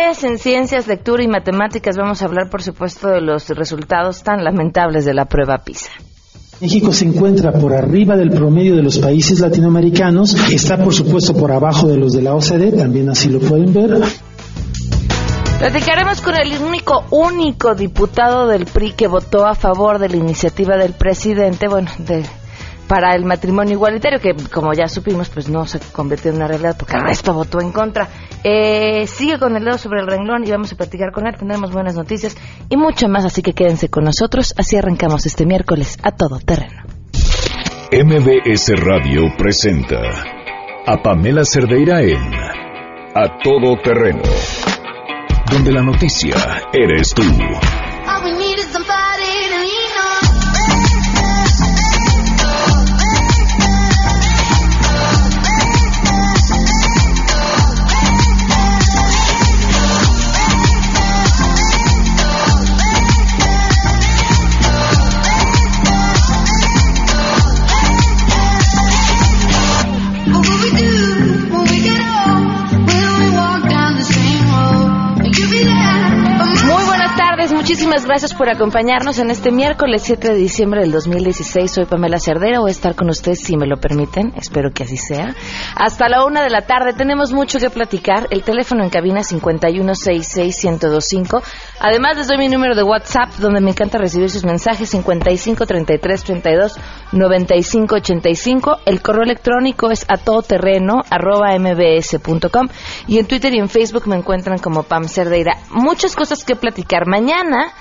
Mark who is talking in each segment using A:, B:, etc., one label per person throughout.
A: En ciencias, lectura y matemáticas. Vamos a hablar, por supuesto, de los resultados tan lamentables de la prueba PISA.
B: México se encuentra por arriba del promedio de los países latinoamericanos, está por supuesto por abajo de los de la OCDE, también así lo pueden ver.
A: Platicaremos con el único, único diputado del PRI que votó a favor de la iniciativa del presidente, bueno, de para el matrimonio igualitario, que como ya supimos, pues no se convirtió en una realidad porque el resto votó en contra. Eh, sigue con el dedo sobre el renglón y vamos a platicar con él, tendremos buenas noticias y mucho más, así que quédense con nosotros. Así arrancamos este miércoles a todo terreno.
C: MBS Radio presenta a Pamela Cerdeira en A Todo Terreno, donde la noticia eres tú.
A: Gracias por acompañarnos en este miércoles 7 de diciembre del 2016. Soy Pamela Cerdera, voy a estar con ustedes si me lo permiten, espero que así sea. Hasta la una de la tarde tenemos mucho que platicar. El teléfono en cabina 5166125. Además les doy mi número de WhatsApp donde me encanta recibir sus mensajes 5533329585. El correo electrónico es a mbs.com y en Twitter y en Facebook me encuentran como Pam Cerdeira. Muchas cosas que platicar. Mañana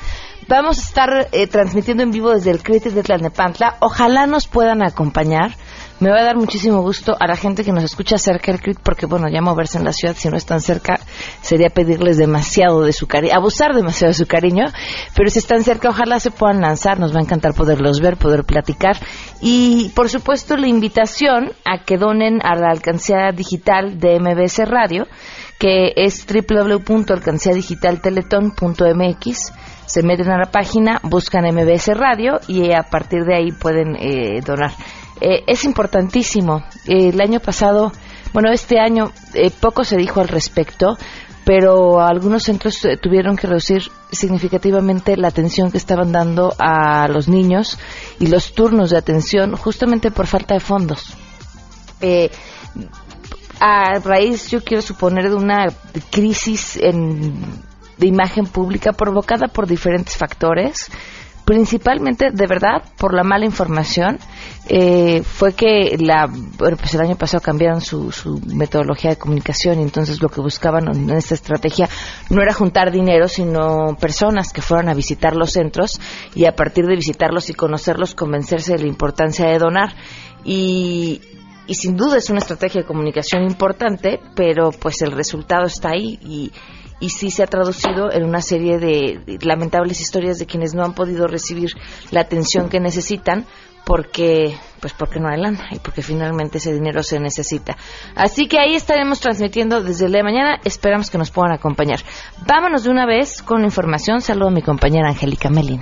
A: vamos a estar eh, transmitiendo en vivo desde el CRITIS de Tlalnepantla. Ojalá nos puedan acompañar. Me va a dar muchísimo gusto a la gente que nos escucha cerca del CRIT, porque bueno, ya moverse en la ciudad, si no están cerca, sería pedirles demasiado de su cariño, abusar demasiado de su cariño, pero si están cerca, ojalá se puedan lanzar, nos va a encantar poderlos ver, poder platicar. Y por supuesto, la invitación a que donen a la alcancía digital de MBS Radio, que es www.alcanciadigitalteleton.mx se meten a la página, buscan MBS Radio y a partir de ahí pueden eh, donar. Eh, es importantísimo. el año pasado, bueno, este año eh, poco se dijo al respecto, pero algunos centros tuvieron que reducir significativamente la atención que estaban dando a los niños y los turnos de atención justamente por falta de fondos. a raíz, yo quiero suponer, de una crisis en de imagen pública provocada por diferentes factores, principalmente, de verdad, por la mala información. Eh, fue que la, pues el año pasado cambiaron su, su metodología de comunicación y entonces lo que buscaban en esta estrategia no era juntar dinero, sino personas que fueran a visitar los centros y a partir de visitarlos y conocerlos convencerse de la importancia de donar. Y, y sin duda es una estrategia de comunicación importante, pero pues el resultado está ahí y, y sí se ha traducido en una serie de lamentables historias de quienes no han podido recibir la atención que necesitan porque pues porque no hay lana y porque finalmente ese dinero se necesita. Así que ahí estaremos transmitiendo desde el día de mañana, esperamos que nos puedan acompañar. Vámonos de una vez con la información. Saludo a mi compañera Angélica Melín.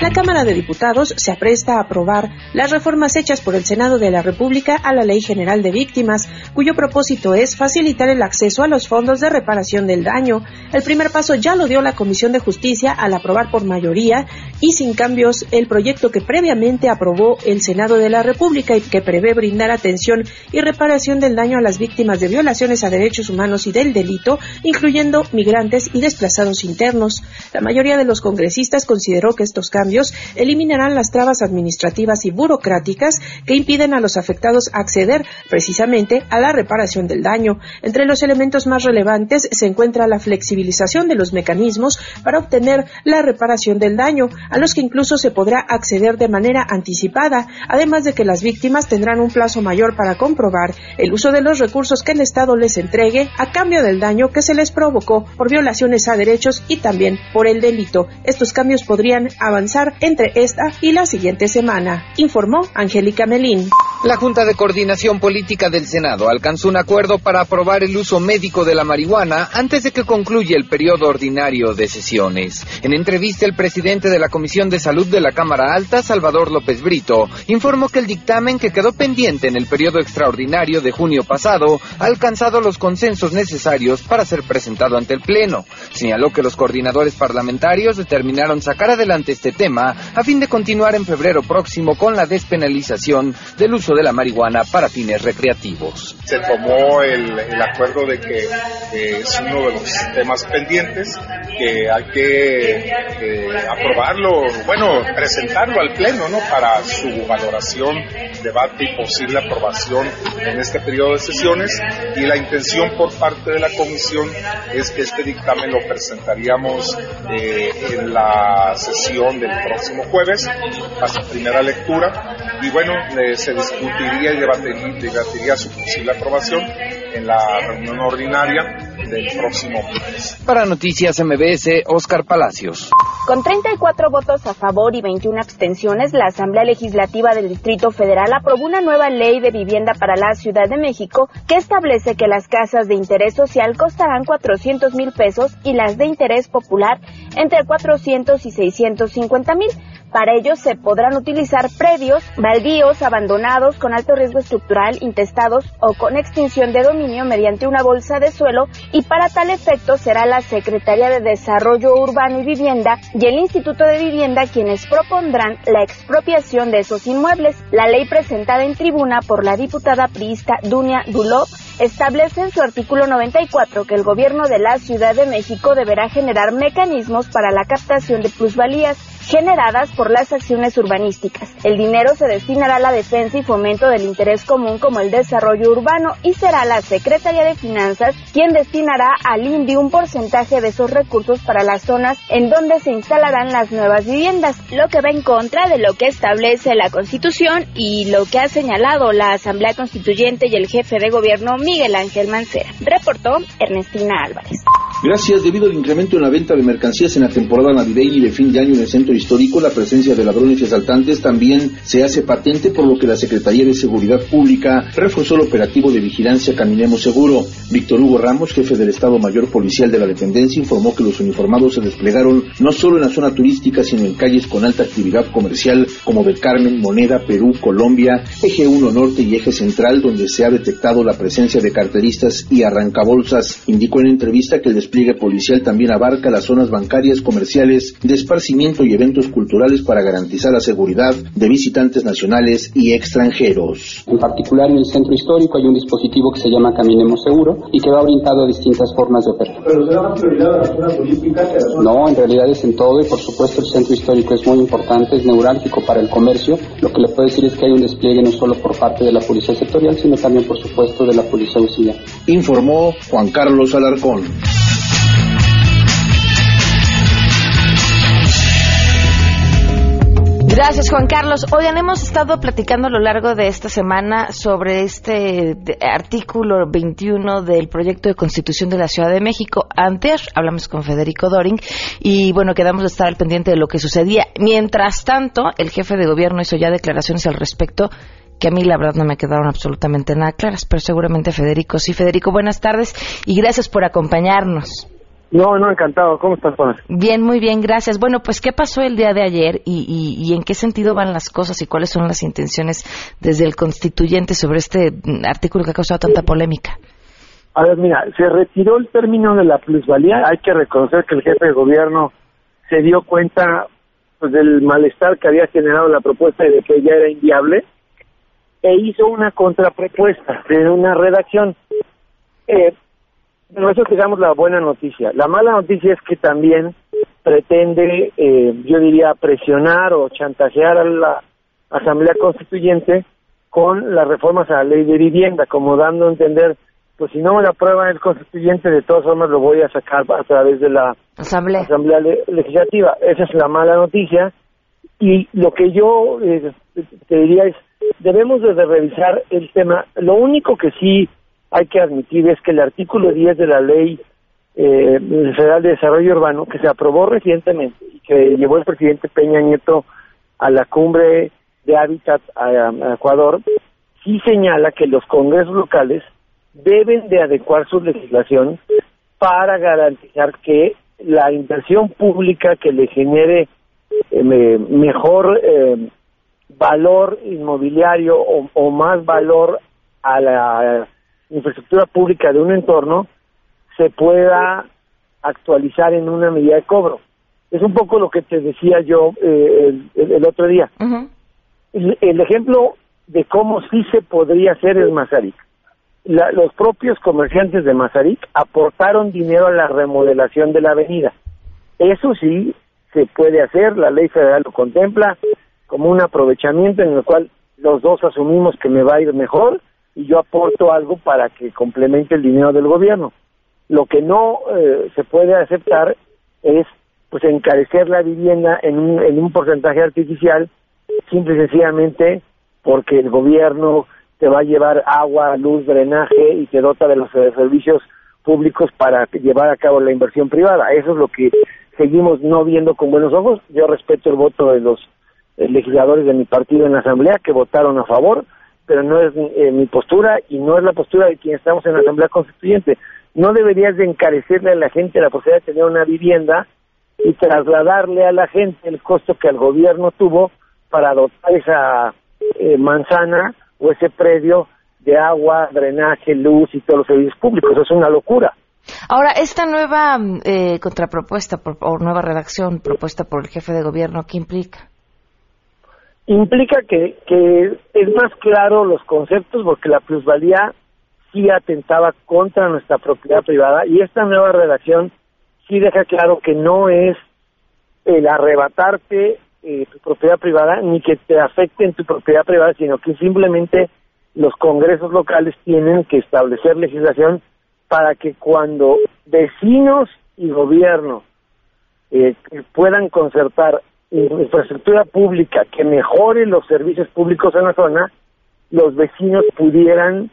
D: La Cámara de Diputados se apresta a aprobar las reformas hechas por el Senado de la República a la Ley General de Víctimas, cuyo propósito es facilitar el acceso a los fondos de reparación del daño. El primer paso ya lo dio la Comisión de Justicia al aprobar por mayoría y sin cambios el proyecto que previamente aprobó el Senado de la República y que prevé brindar atención y reparación del daño a las víctimas de violaciones a derechos humanos y del delito, incluyendo migrantes y desplazados internos. La mayoría de los congresistas consideró que estos cambios eliminarán las trabas administrativas y burocráticas que impiden a los afectados acceder precisamente a la reparación del daño. Entre los elementos más relevantes se encuentra la flexibilización de los mecanismos para obtener la reparación del daño, a los que incluso se podrá acceder de manera anticipada, además de que las víctimas tendrán un plazo mayor para comprobar el uso de los recursos que el Estado les entregue a cambio del daño que se les provocó por violaciones a derechos y también por el delito. Estos cambios podrían avanzar entre esta y la siguiente semana, informó Angélica Melín.
E: La Junta de Coordinación Política del Senado alcanzó un acuerdo para aprobar el uso médico de la marihuana antes de que concluya el periodo ordinario de sesiones. En entrevista, el presidente de la Comisión de Salud de la Cámara Alta, Salvador López Brito, informó que el dictamen que quedó pendiente en el periodo extraordinario de junio pasado ha alcanzado los consensos necesarios para ser presentado ante el Pleno. Señaló que los coordinadores parlamentarios determinaron sacar adelante este tema a fin de continuar en febrero próximo con la despenalización del uso de la marihuana para fines recreativos.
F: Se tomó el, acuerdo de que es uno de los temas pendientes, que hay que aprobarlo, bueno, presentarlo al Pleno, ¿no? Para su valoración, debate y posible aprobación en este periodo de sesiones. Y la intención por parte de la Comisión es que este dictamen lo presentaríamos eh, en la sesión del próximo jueves, hasta primera lectura. Y bueno, se discute discutiría y debatiría, su posible aprobación en la reunión ordinaria del próximo mes.
E: Para Noticias MBS, Oscar Palacios.
G: Con 34 votos a favor y 21 abstenciones, la Asamblea Legislativa del Distrito Federal aprobó una nueva ley de vivienda para la Ciudad de México que establece que las casas de interés social costarán 400 mil pesos y las de interés popular entre 400 y 650 mil. Para ello se podrán utilizar predios, baldíos, abandonados con alto riesgo estructural, intestados o con extinción de dominio mediante una bolsa de suelo y para tal efecto será la Secretaría de Desarrollo Urbano y Vivienda y el Instituto de Vivienda quienes propondrán la expropiación de esos inmuebles. La ley presentada en tribuna por la diputada priista Dunia Dulop establece en su artículo 94 que el gobierno de la Ciudad de México deberá generar mecanismos para la captación de plusvalías generadas por las acciones urbanísticas. El dinero se destinará a la defensa y fomento del interés común como el desarrollo urbano y será la Secretaría de Finanzas quien destinará al INDI un porcentaje de esos recursos para las zonas en donde se instalarán las nuevas viviendas, lo que va en contra de lo que establece la Constitución y lo que ha señalado la Asamblea Constituyente y el jefe de gobierno Miguel Ángel Mancera. Reportó Ernestina Álvarez.
H: Gracias, debido al incremento en la venta de mercancías en la temporada navideña y de fin de año en el centro histórico, la presencia de ladrones y asaltantes también se hace patente, por lo que la Secretaría de Seguridad Pública reforzó el operativo de vigilancia Caminemos Seguro. Víctor Hugo Ramos, jefe del Estado Mayor Policial de la Dependencia, informó que los uniformados se desplegaron no solo en la zona turística, sino en calles con alta actividad comercial como del Carmen, Moneda, Perú, Colombia, Eje 1 Norte y Eje Central, donde se ha detectado la presencia de carteristas y arrancabolsas. Indicó en entrevista que el despliegue policial también abarca las zonas bancarias, comerciales, de esparcimiento y eventos culturales para garantizar la seguridad de visitantes nacionales y extranjeros.
I: En particular en el centro histórico hay un dispositivo que se llama Caminemos Seguro y que va orientado a distintas formas de operar.
J: ¿Pero será más prioridad a la zona turística que a la zona...
I: No, en realidad es en todo y por supuesto el centro histórico es muy importante, es neurálgico para el comercio. Lo que le puedo decir es que hay un despliegue no solo por parte de la policía sectorial, sino también por supuesto de la policía auxiliar.
H: Informó Juan Carlos Alarcón.
A: Gracias, Juan Carlos. Oigan, hemos estado platicando a lo largo de esta semana sobre este artículo 21 del proyecto de constitución de la Ciudad de México. Antes hablamos con Federico Doring y, bueno, quedamos de estar al pendiente de lo que sucedía. Mientras tanto, el jefe de gobierno hizo ya declaraciones al respecto que a mí la verdad no me quedaron absolutamente nada claras, pero seguramente Federico sí. Federico, buenas tardes y gracias por acompañarnos.
K: No, no, encantado. ¿Cómo estás, Juan?
A: Bien, muy bien, gracias. Bueno, pues, ¿qué pasó el día de ayer y, y, en qué sentido van las cosas y cuáles son las intenciones desde el constituyente sobre este artículo que ha causado tanta polémica?
K: A ver, mira, se retiró el término de la plusvalía. Hay que reconocer que el jefe de gobierno se dio cuenta pues, del malestar que había generado la propuesta y de que ya era inviable e hizo una contrapropuesta de una redacción. Eh, no, eso es, digamos, la buena noticia. La mala noticia es que también pretende, eh, yo diría, presionar o chantajear a la Asamblea Constituyente con las reformas a la ley de vivienda, como dando a entender, pues si no me la aprueba el Constituyente, de todas formas lo voy a sacar a través de la
A: Asamblea,
K: Legislativa. Esa es la mala noticia. Y lo que yo eh, te diría es, debemos de revisar el tema. Lo único que sí hay que admitir es que el artículo 10 de la Ley eh, Federal de Desarrollo Urbano, que se aprobó recientemente y que llevó el presidente Peña Nieto a la cumbre de Hábitat a, Ecuador, sí señala que los congresos locales deben de adecuar su legislación para garantizar que la inversión pública que le genere eh, mejor eh, valor inmobiliario o, más valor a la infraestructura pública de un entorno se pueda actualizar en una medida de cobro. Es un poco lo que te decía yo eh, el, otro día. el, ejemplo de cómo sí se podría hacer es Mazarik. los propios comerciantes de Mazarik aportaron dinero a la remodelación de la avenida. Eso sí se puede hacer, la ley federal lo contempla como un aprovechamiento en el cual los dos asumimos que me va a ir mejor y yo aporto algo para que complemente el dinero del gobierno. Lo que no eh, se puede aceptar es pues encarecer la vivienda en un, en un porcentaje artificial simple y sencillamente porque el gobierno te va a llevar agua, luz, drenaje y te dota de los servicios públicos para llevar a cabo la inversión privada. Eso es lo que seguimos no viendo con buenos ojos. Yo respeto el voto de los eh, legisladores de mi partido en la Asamblea que votaron a favor, pero no es eh, mi postura y no es la postura de quienes estamos en la Asamblea Constituyente. No deberías de encarecerle a la gente la posibilidad de tener una vivienda y trasladarle a la gente el costo que el gobierno tuvo para dotar esa eh, manzana o ese predio de agua, drenaje, luz y todos los servicios públicos. Es una locura.
A: Ahora, esta nueva eh, contrapropuesta o nueva redacción propuesta por el jefe de gobierno, ¿qué implica?
K: Implica que, que es más claro los conceptos porque la plusvalía sí atentaba contra nuestra propiedad privada y esta nueva redacción sí deja claro que no es el arrebatarte eh, tu propiedad privada ni que te afecte en tu propiedad privada, sino que simplemente los congresos locales tienen que establecer legislación para que cuando vecinos y gobierno eh, puedan concertar infraestructura pública que mejore los servicios públicos en la zona, los vecinos pudieran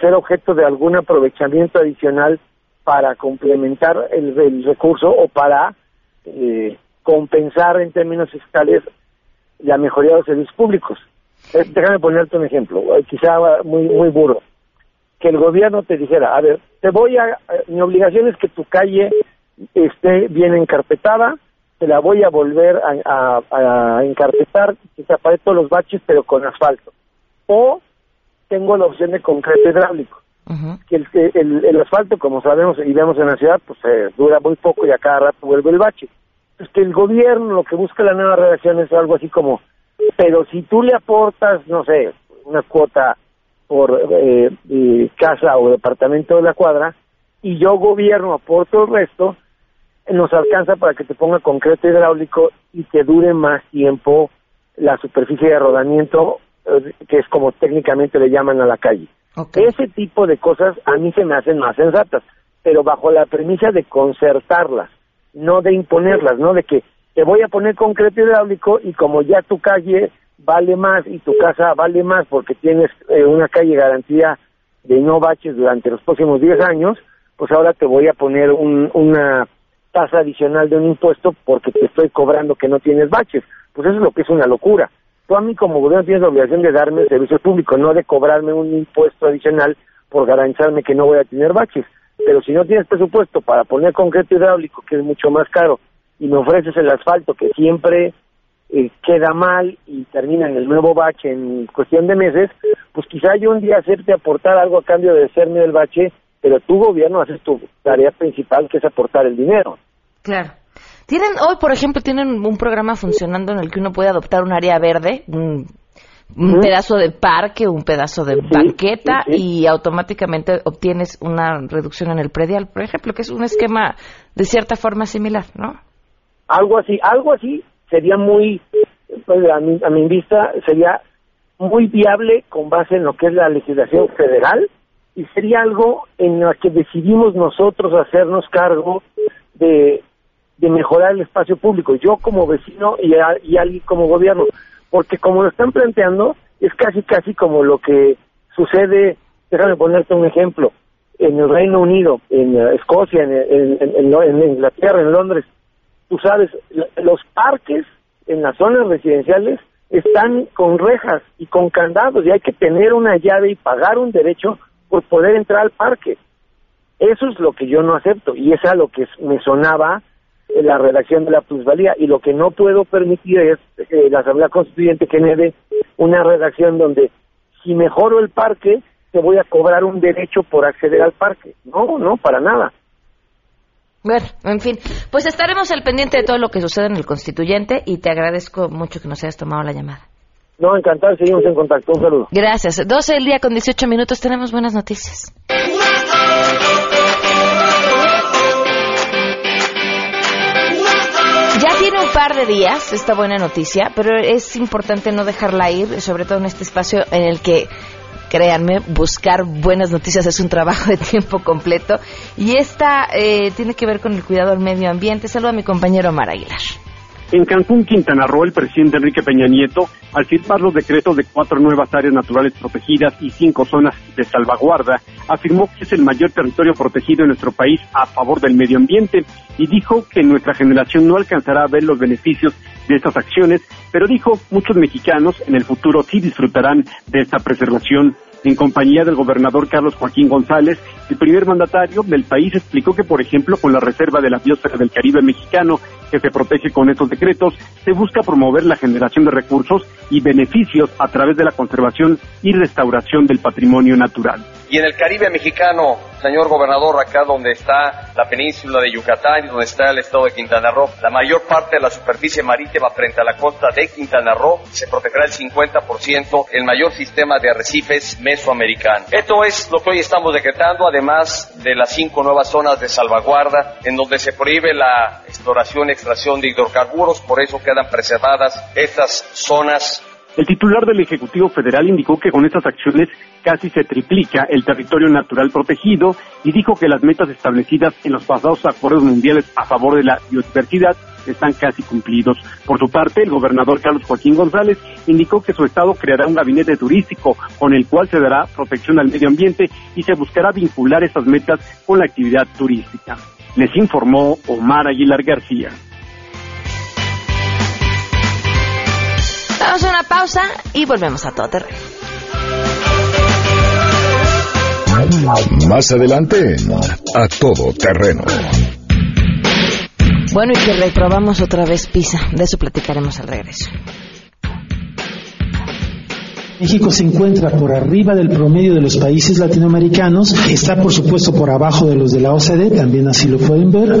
K: ser objeto de algún aprovechamiento adicional para complementar el, recurso o para eh, compensar en términos fiscales la mejoría de los servicios públicos. Eh, déjame ponerte un ejemplo, eh, quizá muy muy burro. Que el gobierno te dijera, a ver, te voy a, eh, mi obligación es que tu calle esté bien encarpetada, te la voy a volver a, a, encarpetar, que se todos los baches, pero con asfalto. O tengo la opción de concreto hidráulico. que el, el, el, asfalto, como sabemos y vemos en la ciudad, pues dura muy poco y a cada rato vuelve el bache pues que el gobierno lo que busca la nueva redacción es algo así como, pero si tú le aportas, no sé, una cuota por eh, eh, casa o departamento de la cuadra, y yo gobierno aporto el resto, nos alcanza para que te ponga concreto hidráulico y te dure más tiempo la superficie de rodamiento, eh, que es como técnicamente le llaman a la calle. Ese tipo de cosas a mí se me hacen más sensatas, pero bajo la premisa de concertarlas no de imponerlas, ¿no? De que te voy a poner concreto hidráulico y como ya tu calle vale más y tu casa vale más porque tienes eh, una calle garantía de no baches durante los próximos 10 años, pues ahora te voy a poner una tasa adicional de un impuesto porque te estoy cobrando que no tienes baches. Pues eso es lo que es una locura. Tú a mí como gobierno tienes la obligación de darme el servicio público, no de cobrarme un impuesto adicional por garantizarme que no voy a tener baches. Pero si no tienes presupuesto para poner concreto hidráulico, que es mucho más caro, y me ofreces el asfalto, que siempre eh, queda mal y termina en el nuevo bache en cuestión de meses, pues quizá yo un día hacerte aportar algo a cambio de hacerme el bache, pero tu gobierno hace tu tarea principal, que es aportar el dinero.
A: Claro. Tienen, hoy, por ejemplo, tienen un programa funcionando en el que uno puede adoptar un área verde, un un pedazo de parque, un pedazo de banqueta y automáticamente obtienes una reducción en el predial, por ejemplo, que es un esquema de cierta forma similar, ¿no?
K: Algo así, algo así sería muy, pues, a, mi, a mi vista, sería muy viable con base en lo que es la legislación federal y sería algo en lo que decidimos nosotros hacernos cargo de, mejorar el espacio público, yo como vecino y, y alguien como gobierno porque como lo están planteando, es casi, casi como lo que sucede, déjame ponerte un ejemplo, en el Reino Unido, en Escocia, en, en, Inglaterra, en Londres, tú sabes, los parques en las zonas residenciales están con rejas y con candados y hay que tener una llave y pagar un derecho por poder entrar al parque. Eso es lo que yo no acepto y es a lo que me sonaba la redacción de la plusvalía y lo que no puedo permitir es eh, la Asamblea Constituyente que me una redacción donde si mejoro el parque te voy a cobrar un derecho por acceder al parque. No, no, para nada.
A: Bueno, en fin, pues estaremos al pendiente de todo lo que sucede en el constituyente y te agradezco mucho que nos hayas tomado la llamada.
K: No, encantado, seguimos en contacto. Un saludo.
A: Gracias. 12 del día con 18 minutos, tenemos buenas noticias. Ya tiene un par de días esta buena noticia, pero es importante no dejarla ir, sobre todo en este espacio en el que créanme, buscar buenas noticias es un trabajo de tiempo completo. Y esta eh, tiene que ver con el cuidado del medio ambiente. Saludo a mi compañero Omar Aguilar.
L: En Cancún, Quintana Roo, el presidente Enrique Peña Nieto, al firmar los decretos de cuatro nuevas áreas naturales protegidas y cinco zonas de salvaguarda, afirmó que es el mayor territorio protegido en nuestro país a favor del medio ambiente y dijo que nuestra generación no alcanzará a ver los beneficios de estas acciones, pero dijo muchos mexicanos en el futuro sí disfrutarán de esta preservación en compañía del gobernador Carlos Joaquín González, el primer mandatario del país explicó que, por ejemplo, con la reserva de la biosfera del Caribe mexicano, que se protege con estos decretos, se busca promover la generación de recursos y beneficios a través de la conservación y restauración del patrimonio natural.
M: Y en el Caribe mexicano, señor gobernador, acá donde está la península de Yucatán y donde está el estado de Quintana Roo, la mayor parte de la superficie marítima frente a la costa de Quintana Roo se protegerá el 50%, el mayor sistema de arrecifes mesoamericano. Esto es lo que hoy estamos decretando, además de las cinco nuevas zonas de salvaguarda, en donde se prohíbe la exploración y extracción de hidrocarburos, por eso quedan preservadas estas zonas
L: el titular del Ejecutivo Federal indicó que con estas acciones casi se triplica el territorio natural protegido y dijo que las metas establecidas en los pasados acuerdos mundiales a favor de la biodiversidad están casi cumplidos. Por su parte, el gobernador Carlos Joaquín González indicó que su estado creará un gabinete turístico con el cual se dará protección al medio ambiente y se buscará vincular estas metas con la actividad turística. Les informó Omar Aguilar García.
A: Damos una pausa y volvemos a todo terreno.
C: Más adelante, a todo terreno.
A: Bueno, y que reprobamos otra vez PISA. De eso platicaremos al regreso.
B: México se encuentra por arriba del promedio de los países latinoamericanos, está por supuesto por abajo de los de la OCDE, también así lo pueden ver.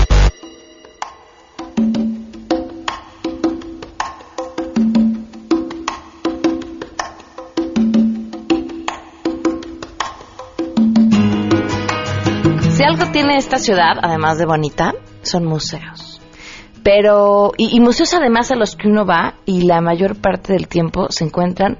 A: Algo tiene esta ciudad, además de bonita, son museos. Pero, y, y, museos además a los que uno va y la mayor parte del tiempo se encuentran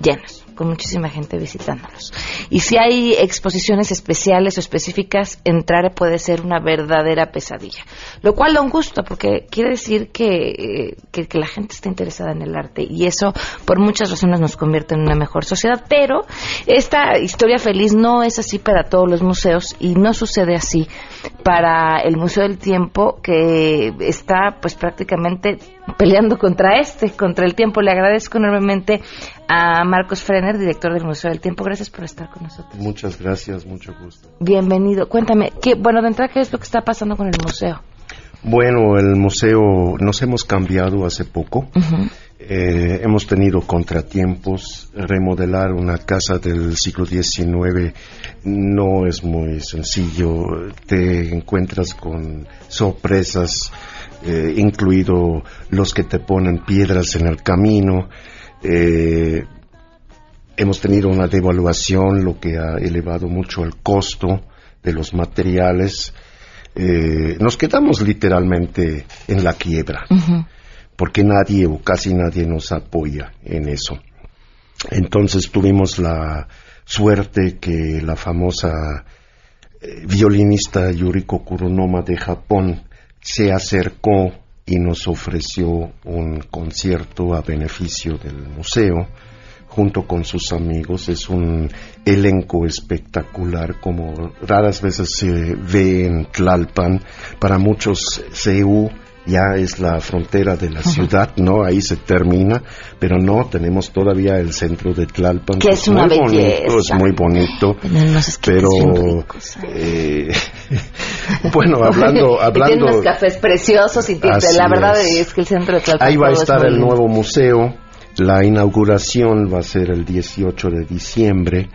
A: llenos muchísima gente visitándolos. Y si hay exposiciones especiales o específicas, entrar puede ser una verdadera pesadilla. Lo cual da un gusto, porque quiere decir que, que, que, la gente está interesada en el arte y eso por muchas razones nos convierte en una mejor sociedad. Pero esta historia feliz no es así para todos los museos y no sucede así para el Museo del Tiempo que está pues prácticamente peleando contra este, contra el tiempo. Le agradezco enormemente a Marcos Frener, director del Museo del Tiempo. Gracias por estar con nosotros.
N: Muchas gracias, mucho gusto.
A: Bienvenido. Cuéntame, ¿qué, bueno, de entrada, ¿qué es lo que está pasando con el museo?
N: Bueno, el museo nos hemos cambiado hace poco. Uh -huh. eh, hemos tenido contratiempos. Remodelar una casa del siglo XIX no es muy sencillo. Te encuentras con sorpresas, eh, incluido los que te ponen piedras en el camino. Eh, hemos tenido una devaluación, lo que ha elevado mucho el costo de los materiales. Eh, nos quedamos literalmente en la quiebra, uh -huh. porque nadie o casi nadie nos apoya en eso. Entonces tuvimos la suerte que la famosa eh, violinista Yuriko Kuronoma de Japón se acercó y nos ofreció un concierto a beneficio del museo junto con sus amigos. Es un elenco espectacular como raras veces se ve en Tlalpan. Para muchos CEU ya es la frontera de la ciudad, ¿no? Ahí se termina, pero no, tenemos todavía el centro de Tlalpan,
A: que, es, muy bonito,
N: es muy bonito, pero eh, bueno, hablando, hablando,
A: tiene unos cafés preciosos y la verdad es. que el centro de Tlalpan
N: ahí va a estar el nuevo museo, la inauguración va a ser el 18 de diciembre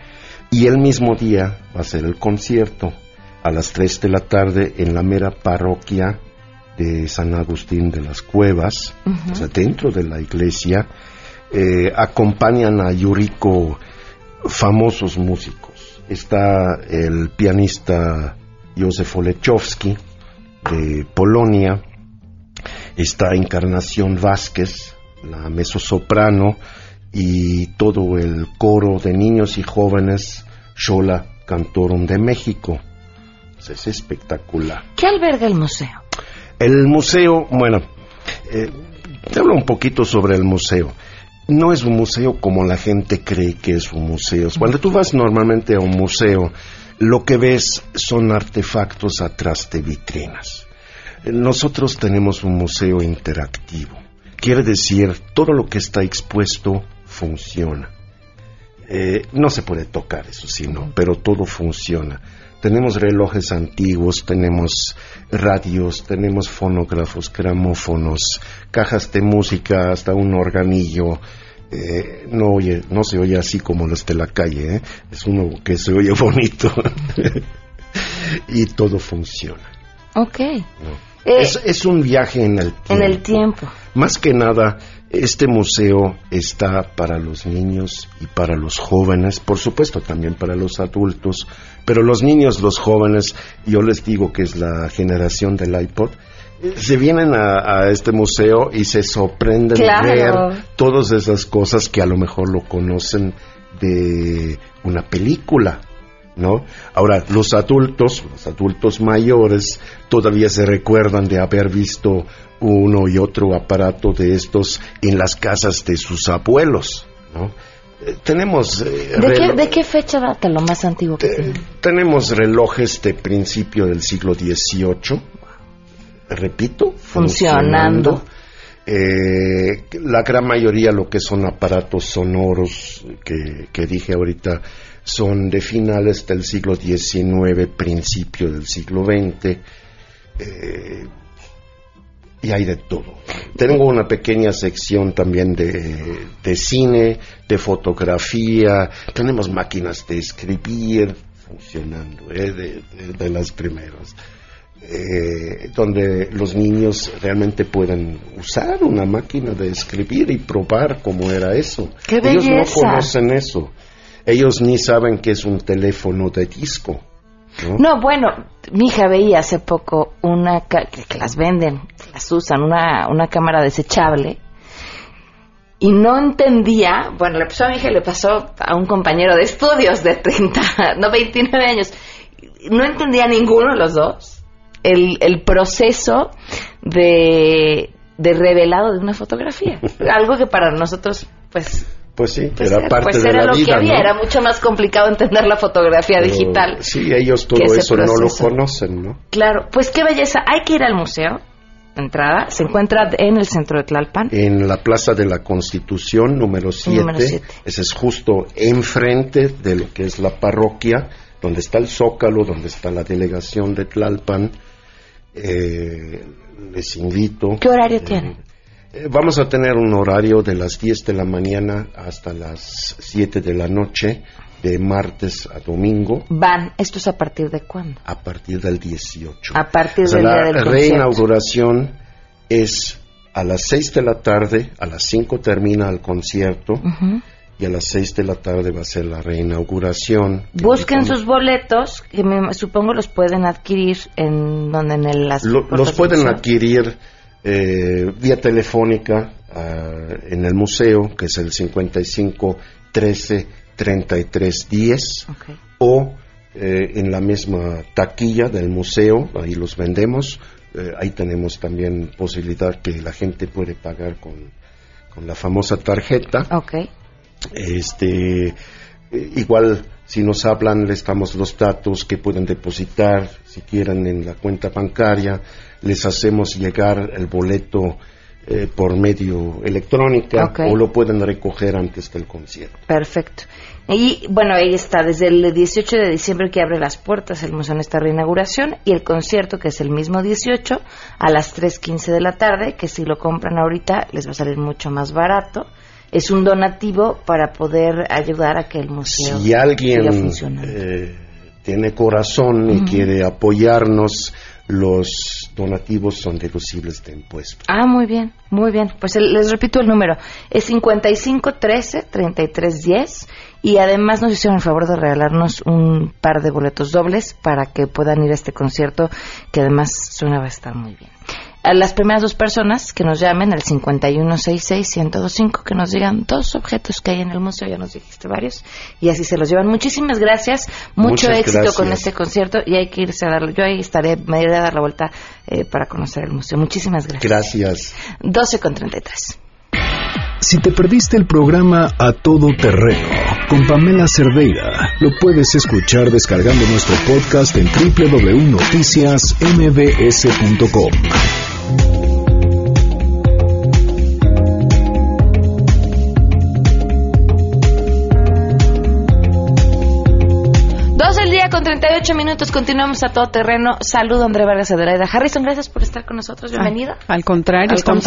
N: y el mismo día va a ser el concierto a las 3 de la tarde en la mera parroquia de San Agustín de las Cuevas, o sea, dentro de la iglesia, eh, acompañan a Yuriko famosos músicos. Está el pianista Józef Olechowski de Polonia, está Encarnación Vázquez, la mezzosoprano, y todo el coro de niños y jóvenes Shola Cantorum de México. Es espectacular.
A: ¿Qué alberga el museo?
N: El museo, bueno, eh, te hablo un poquito sobre el museo. No es un museo como la gente cree que es un museo. Cuando tú vas normalmente a un museo, lo que ves son artefactos atrás de vitrinas. Nosotros tenemos un museo interactivo. Quiere decir, todo lo que está expuesto funciona. Eh, no se puede tocar, eso sí, no, pero todo funciona. Tenemos relojes antiguos, tenemos radios, tenemos fonógrafos, gramófonos, cajas de música, hasta un organillo. Eh, no oye, no se oye así como los de la calle, ¿eh? es uno que se oye bonito y todo funciona.
A: Ok.
N: Eh, es, es, un viaje en el tiempo.
A: En el tiempo.
N: Más que nada, este museo está para los niños y para los jóvenes, por supuesto también para los adultos, pero los niños, los jóvenes, yo les digo que es la generación del iPod, se vienen a, este museo y se sorprenden de ver todas esas cosas que a lo mejor lo conocen de una película. ¿No? Ahora, los adultos, los adultos mayores, todavía se recuerdan de haber visto uno y otro aparato de estos en las casas de sus abuelos, ¿no? Eh, tenemos...
A: Eh, ¿De, qué, fecha data lo más antiguo que
N: Tenemos relojes de principio del siglo XVIII, repito, funcionando. Eh, la gran mayoría lo que son aparatos sonoros que, que dije ahorita son de finales del siglo XIX, principio del siglo XX. Eh, y hay de todo. Tengo una pequeña sección también de, cine, de fotografía, tenemos máquinas de escribir funcionando, ¿eh? de, las primeras. Eh, donde los niños realmente pueden usar una máquina de escribir y probar cómo era eso. Ellos no conocen eso. Ellos ni saben que es un teléfono de disco.
A: ¿no? bueno, mi hija veía hace poco una que, las venden, las usan, una, una cámara desechable y no entendía, bueno, le pasó a mi hija y le pasó a un compañero de estudios de 30, no 29 años, no entendía ninguno de los dos el, el proceso de, de revelado de una fotografía, algo que para nosotros pues
N: pues sí, pues era parte
A: pues
N: de la
A: lo
N: que
A: había, era mucho más complicado entender la fotografía digital.
N: Sí, ellos todo eso no lo conocen, ¿no?
A: Claro, pues qué belleza, hay que ir al museo. Entrada, se encuentra en el centro de Tlalpan.
N: En la Plaza de la Constitución, número 7. Ese es justo enfrente de lo que es la parroquia, donde está el Zócalo, donde está la delegación de Tlalpan. Eh, les invito.
A: ¿Qué horario tiene?
N: Eh, vamos a tener un horario de las 10 de la mañana hasta las 7 de la noche, de martes a domingo.
A: Van, ¿esto es a partir de cuándo?
N: A partir del 18.
A: A partir del
N: día
A: del
N: La reinauguración es a las 6 de la tarde, a las 5 termina el concierto. Y a las 6 de la tarde va a ser la reinauguración.
A: Busquen sus boletos, que me, supongo los pueden adquirir en donde en el, las
N: Los pueden adquirir eh, vía telefónica ah, en el museo, que es el 55 13 3310 o eh, en la misma taquilla del museo, ahí los vendemos. Eh, ahí tenemos también posibilidad que la gente puede pagar con, con la famosa tarjeta.
A: Okay.
N: Este, igual si nos hablan, les damos los datos que pueden depositar, si quieren, en la cuenta bancaria. Les hacemos llegar el boleto eh, por medio electrónica o lo pueden recoger antes del concierto.
A: Perfecto. Y bueno, ahí está, desde el 18 de diciembre que abre las puertas el museo en esta reinauguración y el concierto que es el mismo 18 a las 3.15 de la tarde, que si lo compran ahorita les va a salir mucho más barato es un donativo para poder ayudar a que el museo
N: si alguien eh, tiene corazón y quiere apoyarnos los donativos son deducibles de impuestos.
A: Ah, muy bien, muy bien. Pues les repito el número. Es 5513 3310 y además nos hicieron el favor de regalarnos un par de boletos dobles para que puedan ir a este concierto que además suena va a estar muy bien a las primeras dos personas que nos llamen al 5166-1025, que nos digan dos objetos que hay en el museo, ya nos dijiste varios, y así se los llevan. Muchísimas gracias, mucho éxito con este concierto y hay que irse a darlo. Yo ahí estaré, me iré a dar la vuelta eh, para conocer el museo. Muchísimas gracias.
N: Gracias.
A: 12 con 33.
C: Si te perdiste el programa A Todo Terreno con Pamela Cerdeira, lo puedes escuchar descargando nuestro podcast en www.noticiasmbs.com.
A: con 38 minutos, continuamos a todo terreno. Saludo, André Vargas Adelaida. Harrison, gracias por estar con nosotros. Bienvenida.
O: al contrario, estamos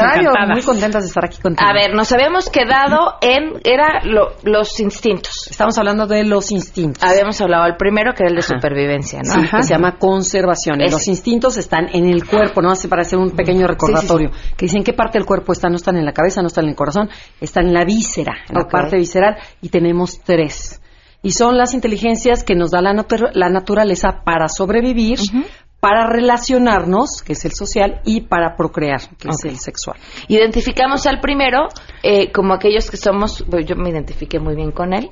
A: muy contentas de estar aquí contigo. A ver, nos habíamos quedado en. Era los instintos.
O: Estamos hablando de los instintos.
A: Habíamos hablado el primero, que era el de supervivencia, ¿no?
O: que se llama conservación. Los instintos están en el cuerpo, ¿no? Hace para hacer un pequeño recordatorio. que dicen qué parte del cuerpo está. No están en la cabeza, no están en el corazón, están en la víscera, en la parte visceral, y tenemos tres y son las inteligencias que nos da la, la naturaleza para sobrevivir, para relacionarnos, que es el social, y para procrear, que es el sexual.
A: Identificamos al primero eh, como aquellos que somos, yo me identifiqué muy bien con él,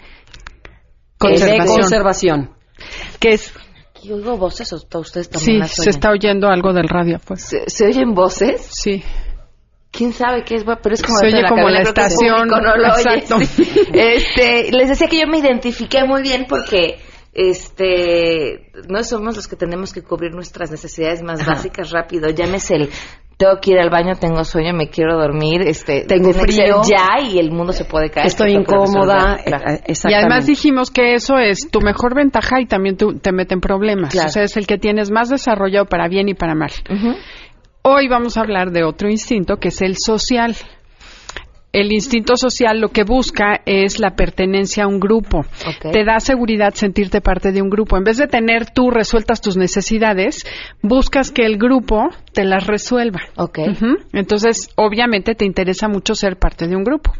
O: conservación. de conservación.
A: Que es ¿Y oigo voces o ustedes
O: también Sí, se está oyendo algo del radio, pues.
A: ¿Se, ¿Se, oyen voces?
O: Sí
A: quién sabe qué es, pero es como,
O: Se oye como la estación.
A: No lo Exacto. Este, les decía que yo me identifiqué muy bien porque este no somos los que tenemos que cubrir nuestras necesidades más básicas rápido. Llámese el tengo que ir al baño, tengo sueño, me quiero dormir, este,
O: tengo frío
A: ya y el mundo se puede caer.
O: Estoy incómoda. Eh, y además dijimos que eso es tu mejor ventaja y también te meten problemas. O sea, es el que tienes más desarrollado para bien y para mal. Hoy vamos a hablar de otro instinto que es el social. El instinto social lo que busca es la pertenencia a un grupo. Te da seguridad sentirte parte de un grupo. En vez de tener tú resueltas tus necesidades, buscas que el grupo te las resuelva. Entonces, obviamente te interesa mucho ser parte de un grupo.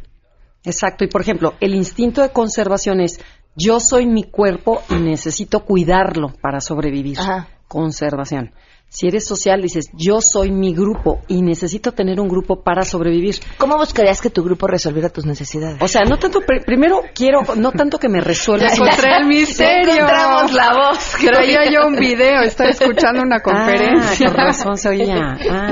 O: Exacto. Y por ejemplo, el instinto de conservación es yo soy mi cuerpo y necesito cuidarlo para sobrevivir. Conservación. Si eres social, dices, yo soy mi grupo y necesito tener un grupo para sobrevivir.
A: ¿Cómo buscarías que tu grupo resolviera tus necesidades?
O: O sea, no tanto, primero quiero, no tanto que me resuelva.
A: Encontré el misterio.
O: encontramos la voz. Traía yo un video, estaba escuchando una conferencia.
A: Ah, con razón se oía. Ah.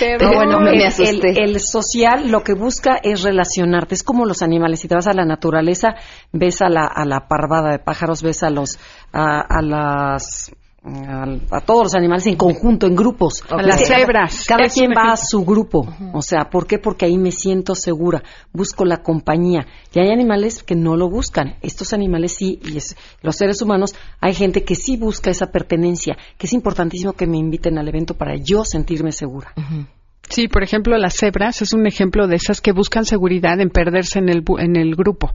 O: Pero bueno, me el, el, social lo que busca es relacionarte. Es como los animales. Si te vas a la naturaleza, ves a la, a la parvada de pájaros, ves a los, a, a las a, todos los animales en conjunto, en grupos.
A: A las cebras.
O: Cada quien va a su grupo. O sea, ¿por qué? Porque ahí me siento segura. Busco la compañía. Y hay animales que no lo buscan. Estos animales sí, y es, los seres humanos, hay gente que sí busca esa pertenencia, que es importantísimo que me inviten al evento para yo sentirme segura. Sí, por ejemplo, las cebras es un ejemplo de esas que buscan seguridad en perderse en el, en el grupo.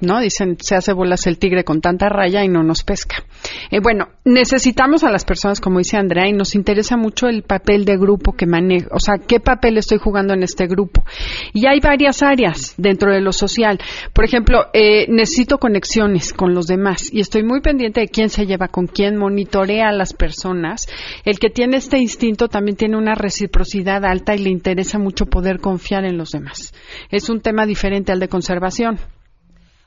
O: ¿No? Dicen, se hace bolas el tigre con tanta raya y no nos pesca. Eh, bueno, necesitamos a las personas, como dice Andrea, y nos interesa mucho el papel de grupo que maneja, o sea, qué papel estoy jugando en este grupo. Y hay varias áreas dentro de lo social. Por ejemplo, eh, necesito conexiones con los demás y estoy muy pendiente de quién se lleva con quién, monitorea a las personas. El que tiene este instinto también tiene una reciprocidad alta y le interesa mucho poder confiar en los demás. Es un tema diferente al de conservación.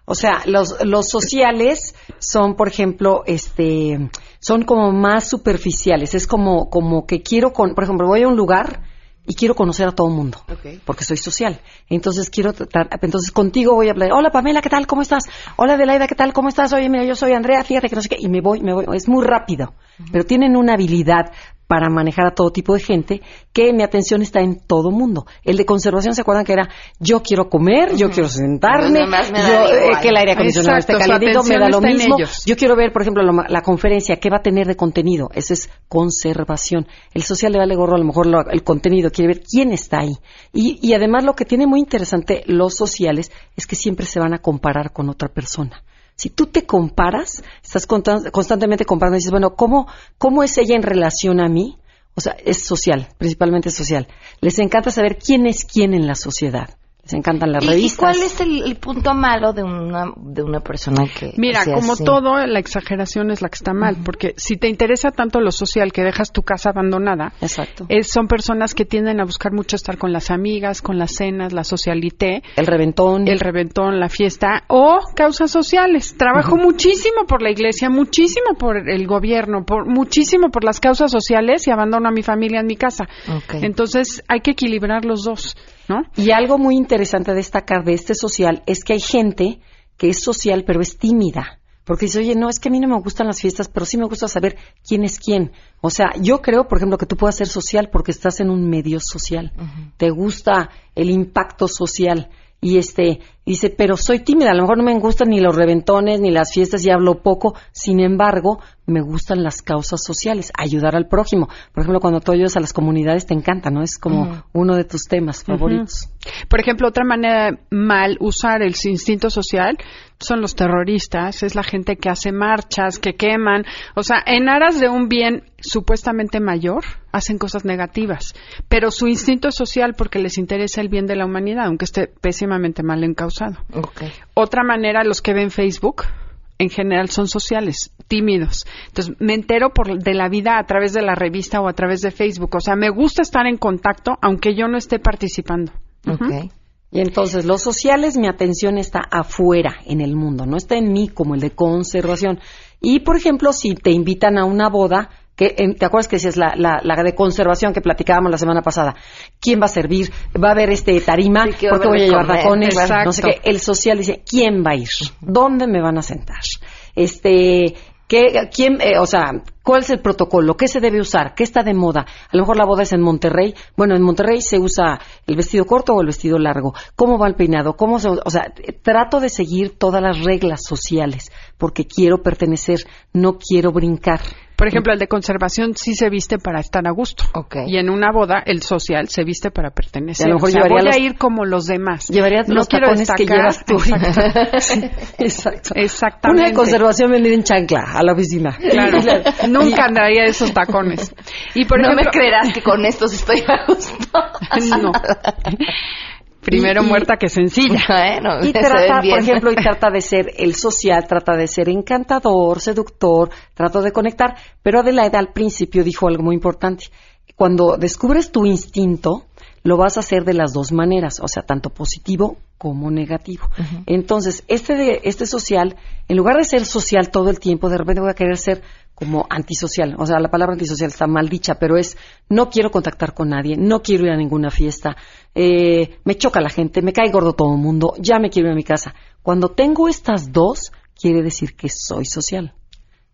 O: O sea, los, los sociales son, por ejemplo, este, son como más superficiales. Es como, como que quiero, con, por ejemplo, voy a un lugar y quiero conocer a todo el mundo, porque soy social. Entonces quiero tratar, entonces contigo voy a hablar, hola Pamela, ¿qué tal? ¿Cómo estás? Hola Adelaida, ¿qué tal? ¿Cómo estás? Oye, mira, yo soy Andrea, fíjate que no sé qué, y me voy, me voy, es muy rápido, pero tienen una habilidad para manejar a todo tipo de gente, que mi atención está en todo mundo. El de conservación, ¿se acuerdan que era yo quiero comer, yo quiero sentarme, yo, eh, que el aire acondicionado esté caliente, me da lo mismo. Yo quiero ver, por ejemplo, la, conferencia, ¿qué va a tener de contenido? Eso es conservación. El social le vale gorro a lo mejor el contenido, quiere ver quién está ahí. Y, y además lo que tiene muy interesante los sociales es que siempre se van a comparar con otra persona. Si tú te comparas, estás constantemente comparando y dices, bueno, ¿cómo, ¿cómo es ella en relación a mí? O sea, es social, principalmente social. Les encanta saber quién es quién en la sociedad les encantan las revistas.
A: ¿Y cuál es el, punto malo de una, de una persona que...
P: Mira, como todo, la exageración es la que está mal, porque si te interesa tanto lo social que dejas tu casa abandonada,
O: Exacto.
P: son personas que tienden a buscar mucho estar con las amigas, con las cenas, la socialité.
O: El reventón.
P: El reventón, la fiesta, o causas sociales. Trabajo muchísimo por la iglesia, muchísimo por el gobierno, por muchísimo por las causas sociales y abandono a mi familia en mi casa. Entonces hay que equilibrar los dos.
O: Y algo muy interesante a destacar de este social es que hay gente que es social pero es tímida. Porque dice, oye, no, es que a mí no me gustan las fiestas, pero sí me gusta saber quién es quién. O sea, yo creo, por ejemplo, que tú puedas ser social porque estás en un medio social. Te gusta el impacto social y este dice, pero soy tímida, a lo mejor no me gustan ni los reventones ni las fiestas y hablo poco, sin embargo, me gustan las causas sociales, ayudar al prójimo. Por ejemplo, cuando tú ayudas a las comunidades te encanta, ¿no? Es como uno de tus temas favoritos.
P: Por ejemplo, otra manera mal usar el instinto social son los terroristas, es la gente que hace marchas, que queman, o sea, en aras de un bien supuestamente mayor, hacen cosas negativas, pero su instinto social porque les interesa el bien de la humanidad, aunque esté pésimamente mal encausado. Otra manera, los que ven Facebook, en general son sociales, tímidos. Entonces, me entero por, de la vida a través de la revista o a través de Facebook. O sea, me gusta estar en contacto aunque yo no esté participando.
O: Y entonces, los sociales, mi atención está afuera, en el mundo, no está en mí como el de conservación. Y, por ejemplo, si te invitan a una boda, que te acuerdas que decías la, la, de conservación que platicábamos la semana pasada quién va a servir va a haber este tarima porque voy a llevar tacones no sé qué el social dice quién va a ir dónde me van a sentar este ¿Qué, quién, eh, o sea, cuál es el protocolo? ¿Qué se debe usar? ¿Qué está de moda? A lo mejor la boda es en Monterrey. Bueno, en Monterrey se usa el vestido corto o el vestido largo. ¿Cómo va el peinado? ¿Cómo se, o sea, trato de seguir todas las reglas sociales porque quiero pertenecer, no quiero brincar.
P: Por ejemplo, el de conservación sí se viste para estar a gusto. Y en una boda, el social se viste para pertenecer. a lo mejor voy a ir como los demás.
O: Llevaría los tacones que llevas tú.
P: Exacto. Exactamente.
O: Una de conservación venir en chancla a la oficina.
P: Claro. Nunca andaría esos tacones.
A: Y por no me creerás que con estos estoy a gusto.
P: no. Primero muerta que sencilla.
O: y trata, por ejemplo, y trata de ser el social, trata de ser encantador, seductor, trata de conectar. Pero Adelaida al principio dijo algo muy importante. Cuando descubres tu instinto, lo vas a hacer de las dos maneras, o sea, tanto positivo como negativo. Entonces, este, de, este social, en lugar de ser social todo el tiempo, de repente voy a querer ser como antisocial. O sea, la palabra antisocial está mal dicha, pero es no quiero contactar con nadie, no quiero ir a ninguna fiesta, eh, me choca la gente, me cae gordo todo el mundo, ya me quiero ir a mi casa. Cuando tengo estas dos, quiere decir que soy social.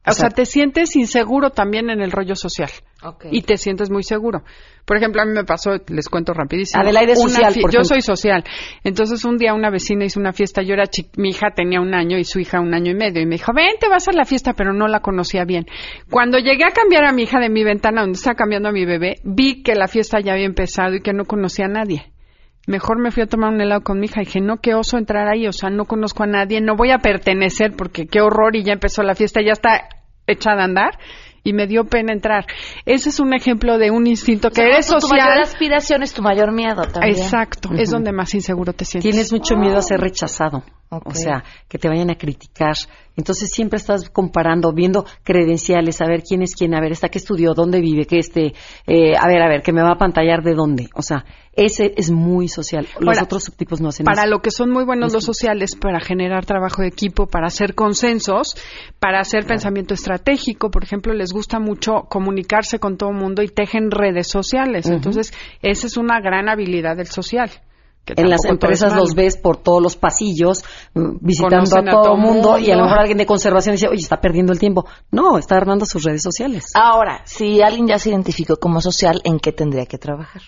P: O, sea, te sientes inseguro también en el rollo social. Y te sientes muy seguro. Por ejemplo, a mí me pasó, les cuento rapidísimo.
O: Adelaide social,
P: Yo soy social. Entonces, un día una vecina hizo una fiesta. Yo era mi hija tenía un año y su hija un año y medio. Y me dijo, ven, te vas a la fiesta, pero no la conocía bien. Cuando llegué a cambiar a mi hija de mi ventana, donde estaba cambiando a mi bebé, vi que la fiesta ya había empezado y que no conocía a nadie mejor me fui a tomar un helado con mi hija y dije, no, qué oso entrar ahí, o sea, no conozco a nadie, no voy a pertenecer porque qué horror y ya empezó la fiesta, ya está echada a andar y me dio pena entrar. Ese es un ejemplo de un instinto que es social. Tu
A: mayor aspiración es tu mayor miedo también.
P: Exacto, es donde más inseguro te sientes.
O: Tienes mucho miedo a ser rechazado. O sea, que te vayan a criticar. Entonces siempre estás comparando, viendo credenciales, a ver quién es quién, a ver, está que estudió, dónde vive, que este, eh, a ver, a ver, que me va a pantallar de dónde. O sea, ese es muy social. Los otros subtipos no hacen
P: Para lo que son muy buenos los sociales, para generar trabajo de equipo, para hacer consensos, para hacer pensamiento estratégico, por ejemplo, les gusta mucho comunicarse con todo el mundo y tejen redes sociales. Entonces, esa es una gran habilidad del social
O: en las empresas los ves por todos los pasillos mm, visitando a todo el mundo, y a lo mejor alguien de conservación dice, oye, está perdiendo el tiempo. No, está armando sus redes sociales.
A: Ahora, si alguien ya se identificó como social, ¿en qué tendría que trabajar?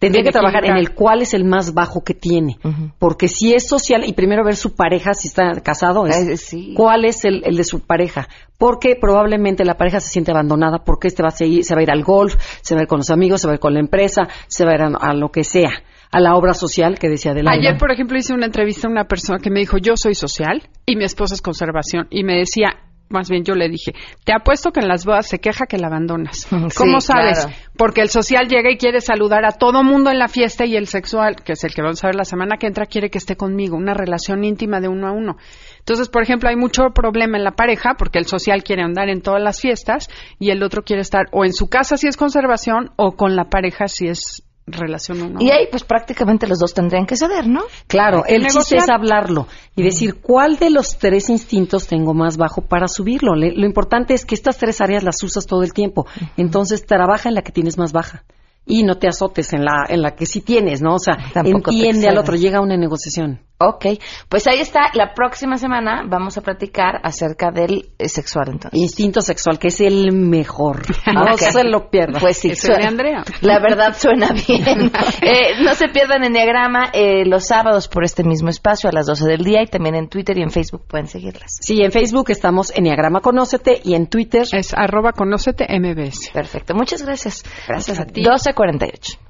O: Tendría que trabajar en el cuál es el más bajo que tiene. Porque si es social, y primero ver su pareja, si está casado, es cuál es el, de su pareja. Porque probablemente la pareja se siente abandonada, porque este va a seguir, se va a ir al golf, se va a ir con los amigos, se va a ir con la empresa, se va a ir a lo que sea a la obra social que decía de
P: Ayer, por ejemplo, hice una entrevista a una persona que me dijo, yo soy social y mi esposa es conservación. Y me decía, más bien yo le dije, te apuesto que en las bodas se queja que la abandonas. ¿Cómo sabes? Porque el social llega y quiere saludar a todo mundo en la fiesta y el sexual, que es el que vamos a ver la semana que entra, quiere que esté conmigo, una relación íntima de uno a uno. Entonces, por ejemplo, hay mucho problema en la pareja porque el social quiere andar en todas las fiestas y el otro quiere estar o en su casa si es conservación o con la pareja si es relación
A: Y ahí pues prácticamente los dos tendrían que saber, ¿no?
O: Claro, el chiste es hablarlo y decir cuál de los tres instintos tengo más bajo para subirlo. lo importante es que estas tres áreas las usas todo el tiempo. Entonces trabaja en la que tienes más baja y no te azotes en la en la que sí tienes, ¿no? O sea, entiende al otro, llega a una negociación.
A: Ok, pues ahí está. La próxima semana vamos a platicar acerca del eh, sexual, entonces.
O: Instinto sexual, que es el mejor. No se lo pierdan.
A: Pues sí, suena, Andrea. La verdad suena bien. eh, no se pierdan en Diagrama eh, los sábados por este mismo espacio a las 12 del día y también en Twitter y en Facebook pueden seguirlas.
O: Sí, en Facebook estamos en Diagrama Conócete y en Twitter
P: es arroba conócete mbs.
A: Perfecto, muchas gracias.
O: Gracias a ti.
A: 1248.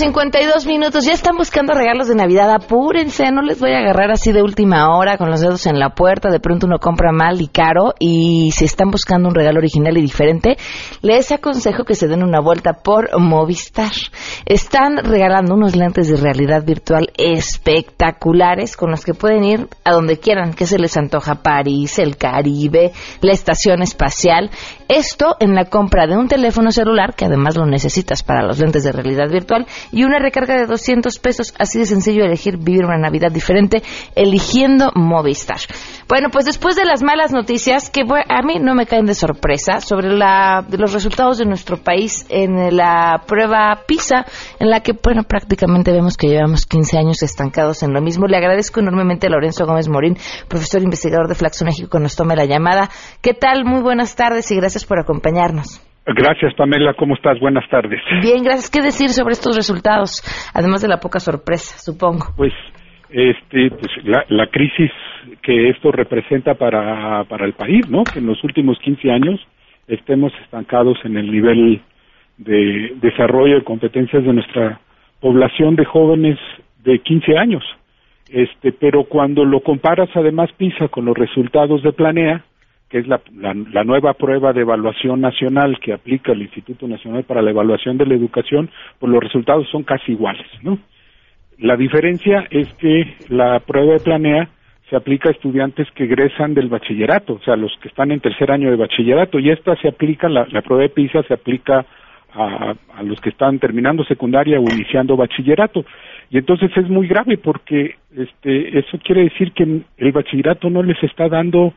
A: 52 minutos. Ya están buscando regalos de Navidad. Apúrense, no les voy a agarrar así de última hora con los dedos en la puerta. De pronto uno compra mal y caro. Y si están buscando un regalo original y diferente, les aconsejo que se den una vuelta por Movistar. Están regalando unos lentes de realidad virtual espectaculares con los que pueden ir a donde quieran. Que se les antoja París, el Caribe, la estación espacial. Esto en la compra de un teléfono celular, que además lo necesitas para los lentes de realidad virtual, y una recarga de 200 pesos. Así de sencillo elegir vivir una Navidad diferente eligiendo Movistar. Bueno, pues después de las malas noticias, que a mí no me caen de sorpresa, sobre la, los resultados de nuestro país en la prueba PISA, en la que, bueno, prácticamente vemos que llevamos 15 años estancados en lo mismo. Le agradezco enormemente a Lorenzo Gómez Morín, profesor investigador de Flaxo México, que nos tome la llamada. ¿Qué tal? Muy buenas tardes y gracias por acompañarnos.
Q: Gracias, Pamela. ¿Cómo estás? Buenas tardes.
A: Bien, gracias. ¿Qué decir sobre estos resultados? Además de la poca sorpresa, supongo.
Q: Pues, este, pues la, crisis que esto representa para, para el país, ¿no? Que en los últimos 15 años estemos estancados en el nivel de desarrollo de competencias de nuestra población de jóvenes de 15 años. Este, pero cuando lo comparas además PISA con los resultados de Planea, que es la, la, nueva prueba de evaluación nacional que aplica el Instituto Nacional para la Evaluación de la Educación, pues los resultados son casi iguales, ¿no? La diferencia es que la prueba de planea se aplica a estudiantes que egresan del bachillerato, o sea, los que están en tercer año de bachillerato, y esta se aplica, la, la prueba de PISA se aplica a, a, los que están terminando secundaria o iniciando bachillerato. Y entonces es muy grave porque este, eso quiere decir que el bachillerato no les está dando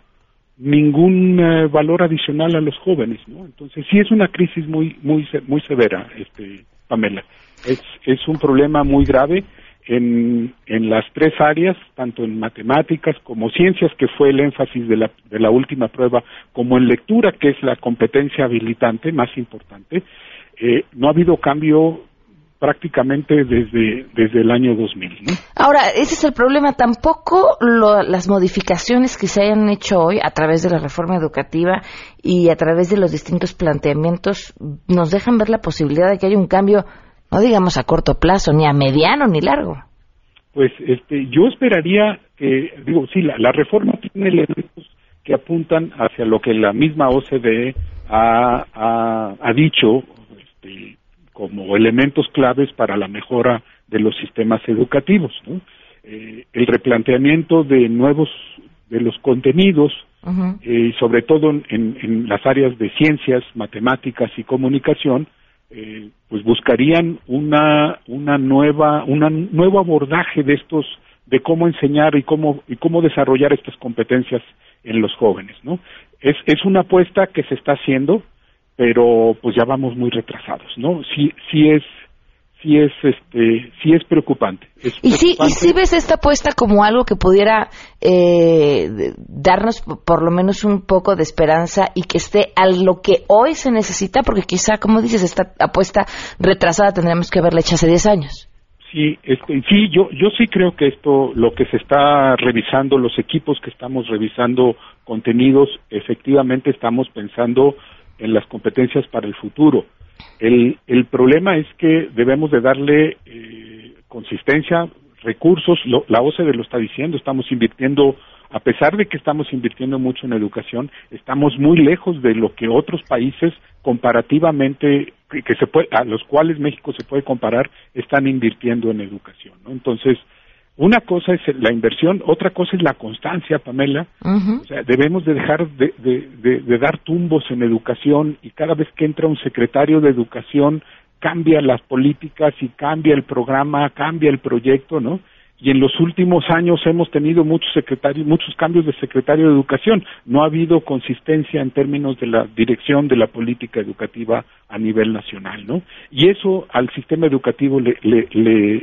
Q: ningún eh, valor adicional a los jóvenes, ¿no? Entonces sí es una crisis muy muy muy severa, este Pamela. Es es un problema muy grave en en las tres áreas, tanto en matemáticas como ciencias, que fue el énfasis de la de la última prueba, como en lectura, que es la competencia habilitante más importante. Eh, no ha habido cambio prácticamente desde, desde el año 2000.
A: Ahora, ese es el problema. Tampoco las modificaciones que se hayan hecho hoy a través de la reforma educativa y a través de los distintos planteamientos nos dejan ver la posibilidad de que haya un cambio, no digamos a corto plazo, ni a mediano, ni largo.
Q: Pues este, yo esperaría que, digo, sí, la, reforma tiene elementos que apuntan hacia lo que la misma OCDE ha, ha dicho este, como elementos claves para la mejora de los sistemas educativos. Eh, el replanteamiento de nuevos de los contenidos y eh, sobre todo en, las áreas de ciencias, matemáticas y comunicación, eh, pues buscarían una una nueva un nuevo abordaje de estos de cómo enseñar y cómo y cómo desarrollar estas competencias en los jóvenes, ¿no? Es es una apuesta que se está haciendo pero pues ya vamos muy retrasados, ¿no? Sí, sí es sí es este sí es preocupante.
A: y sí y sí ves esta apuesta como algo que pudiera eh, darnos por lo menos un poco de esperanza y que esté a lo que hoy se necesita porque quizá como dices esta apuesta retrasada tendríamos que haberla hecho hace 10 años
Q: sí este, sí yo yo sí creo que esto lo que se está revisando los equipos que estamos revisando contenidos efectivamente estamos pensando en las competencias para el futuro. El, el problema es que debemos de darle eh, consistencia, recursos, la OCDE lo está diciendo, estamos invirtiendo, a pesar de que estamos invirtiendo mucho en educación, estamos muy lejos de lo que otros países comparativamente, que se puede, a los cuales México se puede comparar, están invirtiendo en educación. ¿no? Entonces, una cosa es la inversión, otra cosa es la constancia, Pamela. O sea, debemos de dejar de, de, dar tumbos en educación y cada vez que entra un secretario de educación cambia las políticas y cambia el programa, cambia el proyecto, ¿no? Y en los últimos años hemos tenido muchos secretarios, muchos cambios de secretario de educación. No ha habido consistencia en términos de la dirección de la política educativa a nivel nacional, ¿no? Y eso al sistema educativo le, le,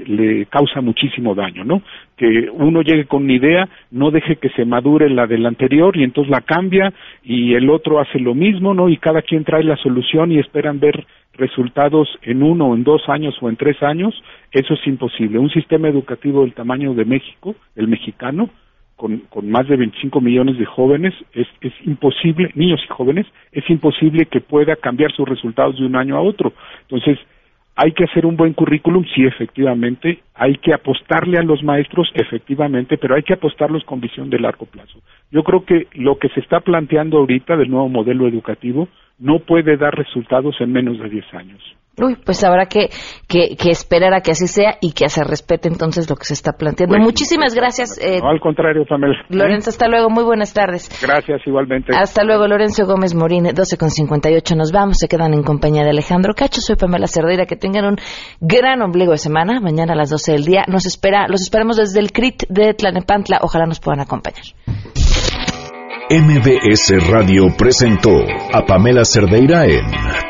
Q: le, causa muchísimo daño, ¿no? Que uno llegue con una idea, no deje que se madure la del anterior y entonces la cambia y el otro hace lo mismo, ¿no? Y cada quien trae la solución y esperan ver resultados en uno, en dos años o en tres años, eso es imposible. Un sistema educativo del tamaño de México, el mexicano, con, con más de 25 millones de jóvenes, es, es imposible, niños y jóvenes, es imposible que pueda cambiar sus resultados de un año a otro. Entonces, hay que hacer un buen currículum, sí, efectivamente, hay que apostarle a los maestros, efectivamente, pero hay que apostarlos con visión de largo plazo. Yo creo que lo que se está planteando ahorita del nuevo modelo educativo no puede dar resultados en menos de 10 años.
A: Uy, pues habrá que, que, esperar a que así sea y que se respete entonces lo que se está planteando. Muchísimas gracias.
Q: Eh, al contrario, Pamela.
A: Lorenzo, hasta luego. Muy buenas tardes.
Q: Gracias, igualmente.
A: Hasta luego, Lorenzo Gómez Morín, 12 con 58. Nos vamos. Se quedan en compañía de Alejandro Cacho. Soy Pamela Cerdeira. Que tengan un gran ombligo de semana. Mañana a las 12 del día. Nos espera, los esperamos desde el CRIT de Tlanepantla. Ojalá nos puedan acompañar.
C: MBS Radio presentó a Pamela Cerdeira en